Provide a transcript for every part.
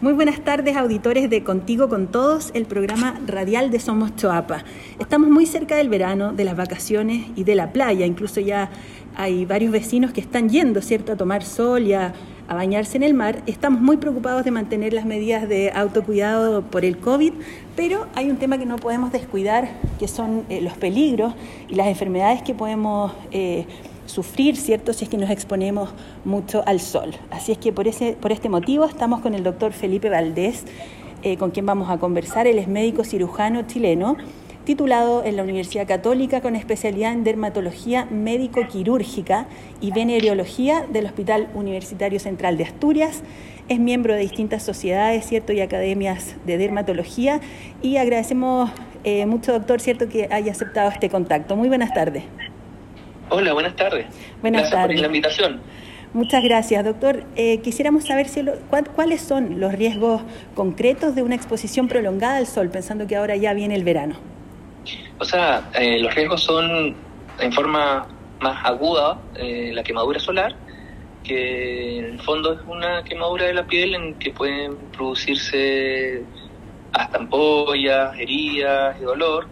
Muy buenas tardes, auditores de Contigo con Todos, el programa radial de Somos Choapa. Estamos muy cerca del verano, de las vacaciones y de la playa. Incluso ya hay varios vecinos que están yendo, ¿cierto?, a tomar sol y a, bañarse en el mar. Estamos muy preocupados de mantener las medidas de autocuidado por el COVID, pero hay un tema que no podemos descuidar, que son eh, los peligros y las enfermedades que podemos... Eh, sufrir, ¿cierto?, si es que nos exponemos mucho al sol. Así es que por, ese, por este motivo estamos con el doctor Felipe Valdés, eh, con quien vamos a conversar. Él es médico cirujano chileno, titulado en la Universidad Católica con especialidad en dermatología médico-quirúrgica y venereología del Hospital Universitario Central de Asturias. Es miembro de distintas sociedades, ¿cierto?, y academias de dermatología. Y agradecemos eh, mucho, doctor, ¿cierto?, que haya aceptado este contacto. Muy buenas tardes. Hola, buenas tardes. Buenas gracias tardes. por la invitación. Muchas gracias, doctor. Eh, quisiéramos saber si cuáles son los riesgos concretos de una exposición prolongada al sol, pensando que ahora ya viene el verano. O sea, eh, los riesgos son en forma más aguda eh, la quemadura solar, que en el fondo es una quemadura de la piel en que pueden producirse hasta ampollas, heridas y dolor,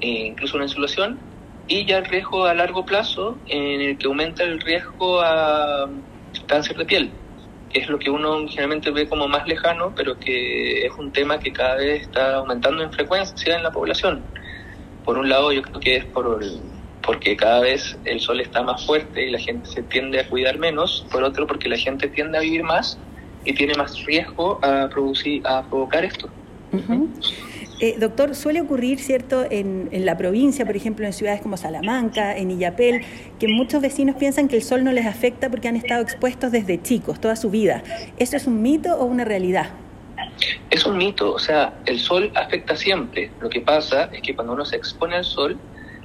e incluso una insolación y ya el riesgo a largo plazo en el que aumenta el riesgo a cáncer de piel, que es lo que uno generalmente ve como más lejano, pero que es un tema que cada vez está aumentando en frecuencia en la población. Por un lado, yo creo que es por porque cada vez el sol está más fuerte y la gente se tiende a cuidar menos, por otro porque la gente tiende a vivir más y tiene más riesgo a producir a provocar esto. Eh, doctor, suele ocurrir, ¿cierto?, en, la provincia, por ejemplo, en ciudades como Salamanca, en Illapel, que muchos vecinos piensan que el sol no les afecta porque han estado expuestos desde chicos, toda su vida. ¿Eso es un mito o una realidad? Es un mito, o sea, el sol afecta siempre. Lo que pasa es que cuando uno se expone al sol,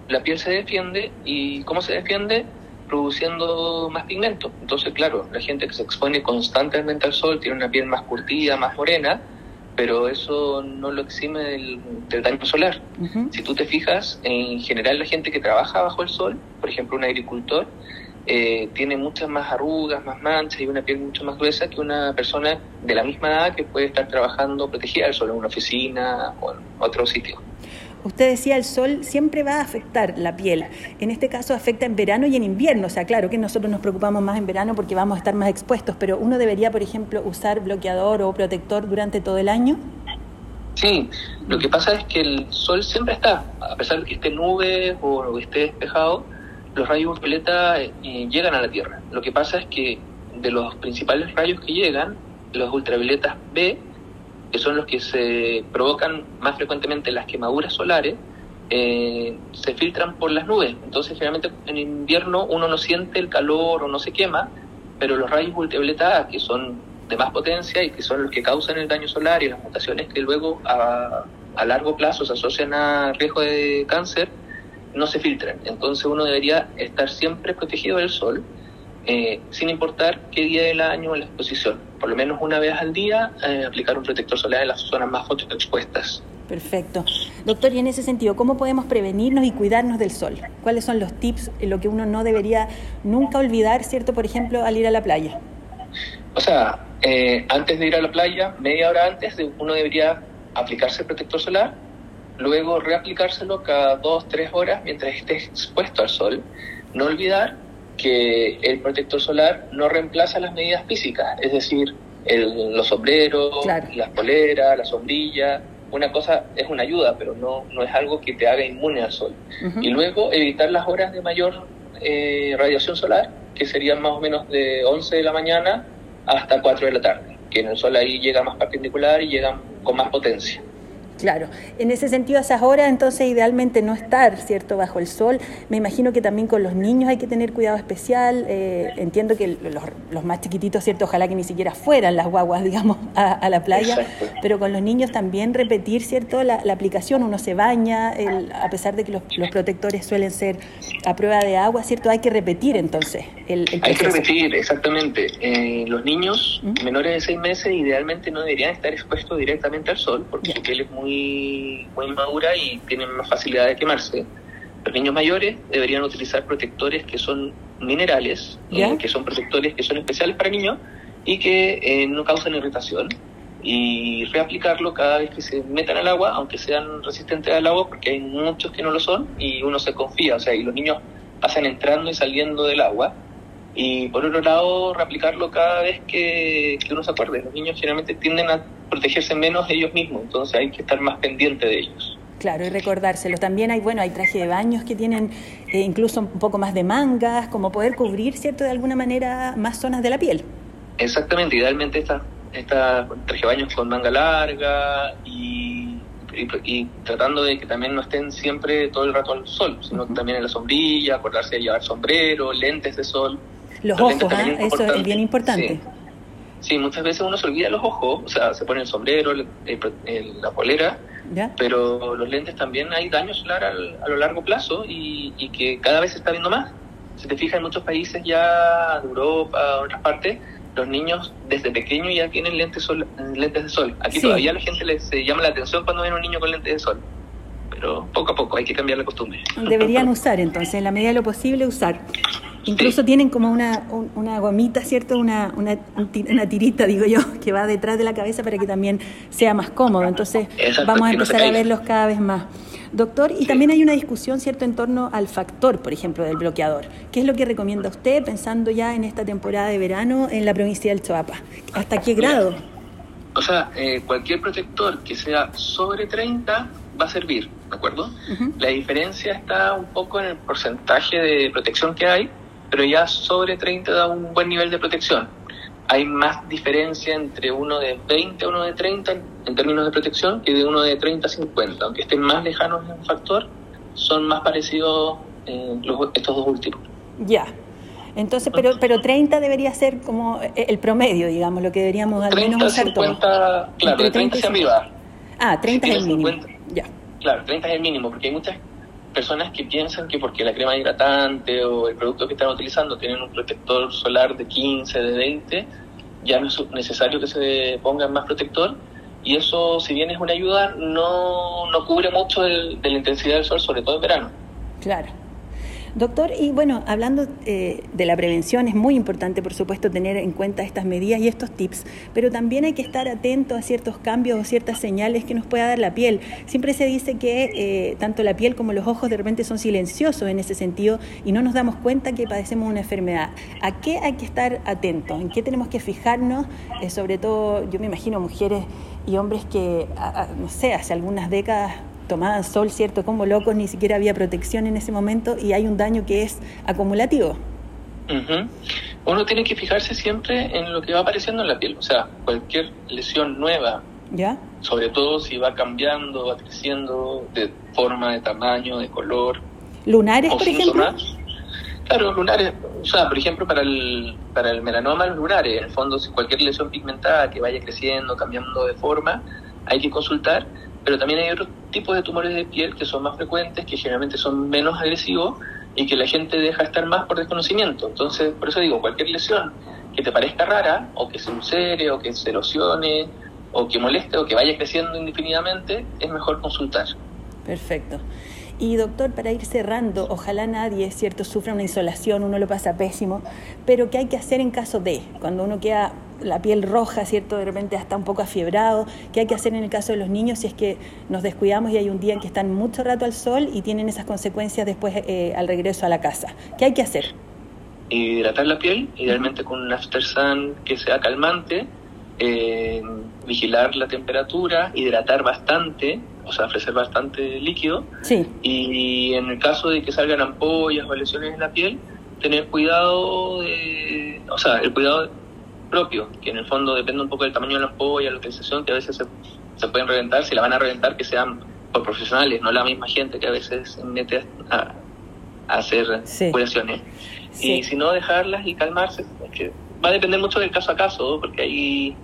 la piel se defiende y ¿cómo se defiende? Produciendo más pigmento. Entonces, claro, la gente que se expone constantemente al sol tiene una piel más curtida, más morena, pero eso no lo exime del, daño solar. Si tú te fijas, en general la gente que trabaja bajo el sol, por ejemplo un agricultor, eh, tiene muchas más arrugas, más manchas y una piel mucho más gruesa que una persona de la misma edad que puede estar trabajando protegida del sol en una oficina o en otro sitio. Usted decía, el sol siempre va a afectar la piel. En este caso afecta en verano y en invierno. O sea, claro que nosotros nos preocupamos más en verano porque vamos a estar más expuestos, pero uno debería, por ejemplo, usar bloqueador o protector durante todo el año. Sí, lo que pasa es que el sol siempre está, a pesar de que esté nube o esté despejado, los rayos ultravioleta eh, llegan a la Tierra. Lo que pasa es que de los principales rayos que llegan, los ultravioletas B que son los que se provocan más frecuentemente las quemaduras solares, eh, se filtran por las nubes. Entonces, generalmente en invierno uno no siente el calor o no se quema, pero los rayos ultravioleta que son de más potencia y que son los que causan el daño solar y las mutaciones que luego a, a largo plazo se asocian a riesgo de cáncer, no se filtran. Entonces uno debería estar siempre protegido del sol eh, sin importar qué día del año la exposición. Por lo menos una vez al día, eh, aplicar un protector solar en las zonas más expuestas. Perfecto. Doctor, y en ese sentido, ¿cómo podemos prevenirnos y cuidarnos del sol? ¿Cuáles son los tips, lo que uno no debería nunca olvidar, ¿cierto? Por ejemplo, al ir a la playa. O sea, eh, antes de ir a la playa, media hora antes, uno debería aplicarse el protector solar, luego reaplicárselo cada dos, tres horas mientras esté expuesto al sol. No olvidar que el protector solar no reemplaza las medidas físicas, es decir, los sombreros, las poleras, la sombrilla. Una cosa es una ayuda, pero no, no es algo que te haga inmune al sol. Y luego evitar las horas de mayor eh, radiación solar, que serían más o menos de 11 de la mañana hasta 4 de la tarde, que en el sol ahí llega más perpendicular y llega con más potencia. Claro, en ese sentido, a esas horas, entonces, idealmente no estar, ¿cierto?, bajo el sol. Me imagino que también con los niños hay que tener cuidado especial. Eh, entiendo que los, más chiquititos, ¿cierto?, ojalá que ni siquiera fueran las guaguas, digamos, a, la playa. Pero con los niños también repetir, ¿cierto?, la, aplicación. Uno se baña, a pesar de que los, protectores suelen ser a prueba de agua, ¿cierto?, hay que repetir entonces el, Hay que repetir, exactamente. Eh, los niños menores de seis meses idealmente no deberían estar expuestos directamente al sol, porque su piel es muy muy, madura y tienen más facilidad de quemarse. Los niños mayores deberían utilizar protectores que son minerales, eh, que son protectores que son especiales para niños y que eh, no causan irritación. y reaplicarlo cada vez que se metan al agua, aunque sean resistentes al agua, porque hay muchos que no lo son y uno se confía, o sea, y los niños pasan entrando y saliendo del agua. Y por otro lado, reaplicarlo cada vez que, que uno se acuerde. Los niños generalmente tienden a protegerse menos ellos mismos, entonces hay que estar más pendiente de ellos. Claro, y recordárselo. También hay, bueno, hay trajes de baños que tienen eh, incluso un poco más de mangas, como poder cubrir, ¿cierto?, de alguna manera más zonas de la piel. Exactamente, idealmente estas esta traje de baños con manga larga y, y, tratando de que también no estén siempre todo el rato al sol, sino también en la sombrilla, acordarse de llevar sombrero, lentes de sol. Los, ojos, ¿eh? eso es bien importante. Sí. Muchas veces uno se olvida los ojos, o sea, se pone el sombrero, la polera, pero los lentes también hay daño solar a lo largo plazo y, y, que cada vez se está viendo más. Si te fijas, en muchos países ya de Europa, otras partes, los niños desde pequeños ya tienen lentes, sol, lentes de sol. Aquí todavía la gente les llama la atención cuando ven a un niño con lentes de sol. Pero poco a poco hay que cambiar la costumbre. Deberían usar entonces, en la medida de lo posible, usar. Incluso tienen como una, una gomita, ¿cierto? Una, una, una, tirita, digo yo, que va detrás de la cabeza para que también sea más cómodo. Entonces vamos a empezar a verlos cada vez más. Doctor, y también hay una discusión, ¿cierto?, en torno al factor, por ejemplo, del bloqueador. ¿Qué es lo que recomienda usted pensando ya en esta temporada de verano en la provincia del Choapa? ¿Hasta qué grado? O sea, eh, cualquier protector que sea sobre 30 va a servir, ¿de acuerdo? La diferencia está un poco en el porcentaje de protección que hay, pero ya sobre 30 da un buen nivel de protección hay más diferencia entre uno de 20 a uno de 30 en términos de protección que de uno de 30 a 50. Aunque estén más lejanos en un factor, son más parecidos eh, estos dos últimos. Ya. Entonces, pero, pero 30 debería ser como el promedio, digamos, lo que deberíamos al 30, menos usar 50, claro, de 30 hacia arriba. Ah, 30 es el mínimo. ya. Claro, 30 es el mínimo, porque hay muchas personas que piensan que porque la crema hidratante o el producto que están utilizando tienen un protector solar de 15, de 20, ya no es necesario que se ponga más protector y eso, si bien es una ayuda, no, no cubre mucho de la intensidad del sol, sobre todo en verano. Claro. Doctor, y bueno, hablando eh, de la prevención, es muy importante, por supuesto, tener en cuenta estas medidas y estos tips, pero también hay que estar atento a ciertos cambios o ciertas señales que nos pueda dar la piel. Siempre se dice que eh, tanto la piel como los ojos de repente son silenciosos en ese sentido y no nos damos cuenta que padecemos una enfermedad. ¿A qué hay que estar atentos? ¿En qué tenemos que fijarnos? Eh, sobre todo, yo me imagino mujeres y hombres que, no sé, hace algunas décadas tomaban sol, ¿cierto? Como locos, ni siquiera había protección en ese momento y hay un daño que es acumulativo. Uno tiene que fijarse siempre en lo que va apareciendo en la piel, o sea, cualquier lesión nueva, ¿Ya? sobre todo si va cambiando, va creciendo de forma, de tamaño, de color. ¿Lunares, por ejemplo? Claro, lunares, o sea, por ejemplo, para el, para el melanoma, los lunares, en el fondo, si cualquier lesión pigmentada que vaya creciendo, cambiando de forma, hay que consultar pero también hay otros tipos de tumores de piel que son más frecuentes, que generalmente son menos agresivos y que la gente deja estar más por desconocimiento. Entonces, por eso digo, cualquier lesión que te parezca rara, o que se ulcere, o que se erosione, o que moleste, o que vaya creciendo indefinidamente, es mejor consultar. Perfecto. Y doctor, para ir cerrando, ojalá nadie, cierto, sufra una insolación, uno lo pasa pésimo, pero ¿qué hay que hacer en caso de, cuando uno queda la piel roja, cierto, de repente hasta un poco afiebrado, ¿qué hay que hacer en el caso de los niños si es que nos descuidamos y hay un día en que están mucho rato al sol y tienen esas consecuencias después eh, al regreso a la casa? ¿Qué hay que hacer? Hidratar la piel, idealmente con un after sun que sea calmante, eh, vigilar la temperatura, hidratar bastante, o sea, ofrecer bastante líquido. Sí. Y, en el caso de que salgan ampollas o lesiones en la piel, tener cuidado de, o sea, el cuidado propio, que en el fondo depende un poco del tamaño de la ampolla, la utilización, que a veces se, pueden reventar, si la van a reventar, que sean por profesionales, no la misma gente que a veces se mete a, hacer curaciones. Y si no, dejarlas y calmarse, que va a depender mucho del caso a caso, porque hay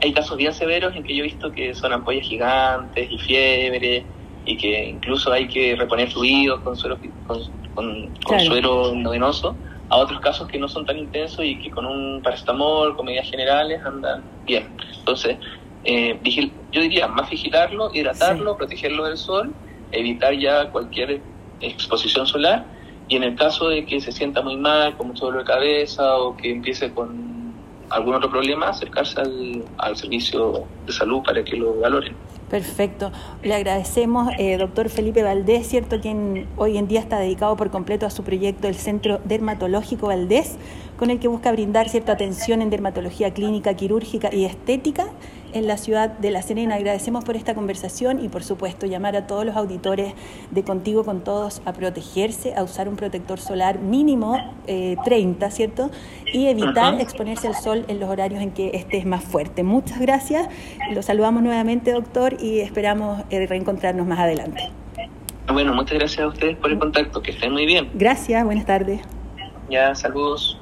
hay casos bien severos en que yo he visto que son ampollas gigantes y fiebre y que incluso hay que reponer fluidos con suero, con, suero endovenoso, a otros casos que no son tan intensos y que con un paracetamol, con medidas generales, andan bien. Entonces, eh, yo diría más vigilarlo, hidratarlo, protegerlo del sol, evitar ya cualquier exposición solar y en el caso de que se sienta muy mal, con mucho dolor de cabeza o que empiece con algún otro problema, acercarse al, al servicio de salud para que lo valoren. Perfecto. Le agradecemos, eh, doctor Felipe Valdés, ¿cierto? Quien hoy en día está dedicado por completo a su proyecto, el Centro Dermatológico Valdés, con el que busca brindar cierta atención en dermatología clínica, quirúrgica y estética en la ciudad de La Serena. Agradecemos por esta conversación y por supuesto llamar a todos los auditores de Contigo con Todos a protegerse, a usar un protector solar mínimo 30, eh, ¿cierto? Y evitar exponerse al sol en los horarios en que este es más fuerte. Muchas gracias, lo saludamos nuevamente doctor y esperamos eh, reencontrarnos más adelante. Bueno, muchas gracias a ustedes por el contacto, que estén muy bien. Gracias, buenas tardes. Ya, saludos.